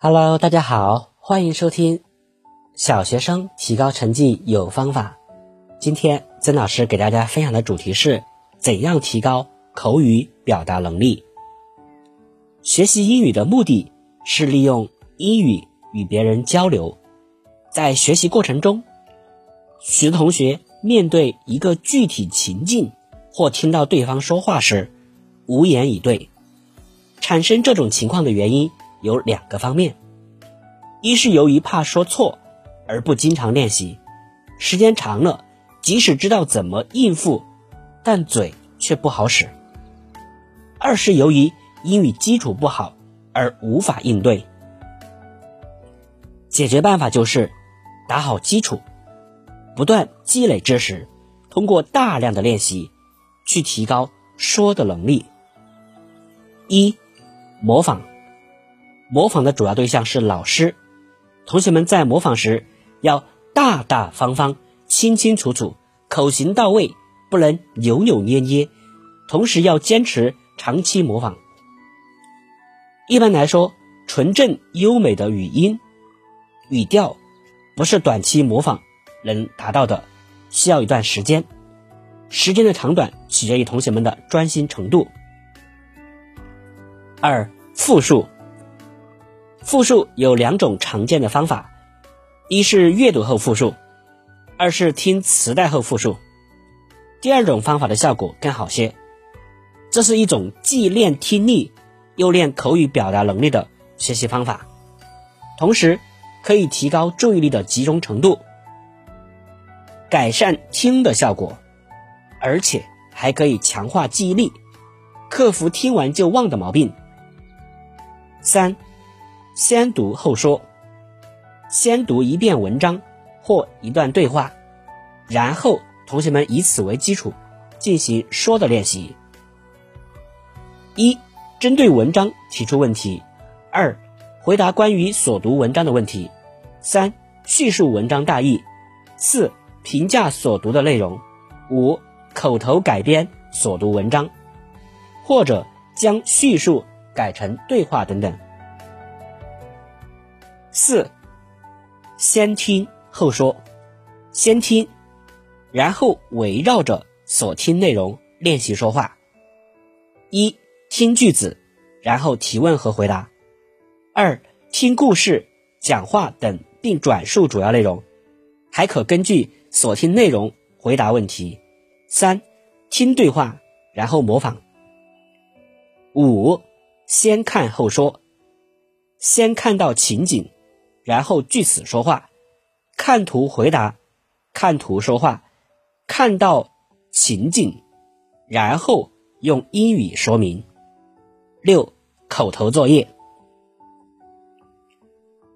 Hello，大家好，欢迎收听小学生提高成绩有方法。今天曾老师给大家分享的主题是怎样提高口语表达能力。学习英语的目的是利用英语与别人交流。在学习过程中，许多同学面对一个具体情境或听到对方说话时，无言以对。产生这种情况的原因。有两个方面，一是由于怕说错而不经常练习，时间长了，即使知道怎么应付，但嘴却不好使；二是由于英语基础不好而无法应对。解决办法就是打好基础，不断积累知识，通过大量的练习去提高说的能力。一，模仿。模仿的主要对象是老师，同学们在模仿时要大大方方、清清楚楚，口型到位，不能扭扭捏捏，同时要坚持长期模仿。一般来说，纯正优美的语音、语调不是短期模仿能达到的，需要一段时间。时间的长短取决于同学们的专心程度。二、复述。复述有两种常见的方法，一是阅读后复述，二是听磁带后复述。第二种方法的效果更好些。这是一种既练听力又练口语表达能力的学习方法，同时可以提高注意力的集中程度，改善听的效果，而且还可以强化记忆力，克服听完就忘的毛病。三。先读后说，先读一遍文章或一段对话，然后同学们以此为基础进行说的练习。一、针对文章提出问题；二、回答关于所读文章的问题；三、叙述文章大意；四、评价所读的内容；五、口头改编所读文章，或者将叙述改成对话等等。四，先听后说，先听，然后围绕着所听内容练习说话。一听句子，然后提问和回答。二听故事、讲话等，并转述主要内容，还可根据所听内容回答问题。三听对话，然后模仿。五先看后说，先看到情景。然后据此说话，看图回答，看图说话，看到情景，然后用英语说明。六口头作业，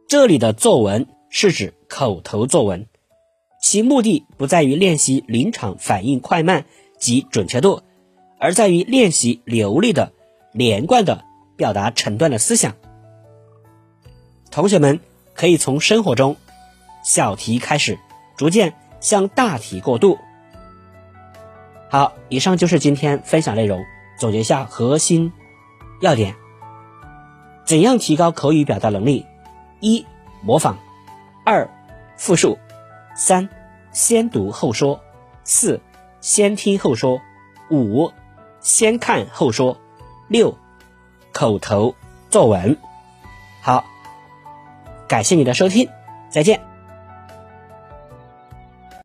这里的作文是指口头作文，其目的不在于练习临场反应快慢及准确度，而在于练习流利的、连贯的表达成段的思想。同学们。可以从生活中小题开始，逐渐向大题过渡。好，以上就是今天分享内容。总结一下核心要点：怎样提高口语表达能力？一、模仿；二、复述；三、先读后说；四、先听后说；五、先看后说；六、口头作文。好。感谢你的收听，再见。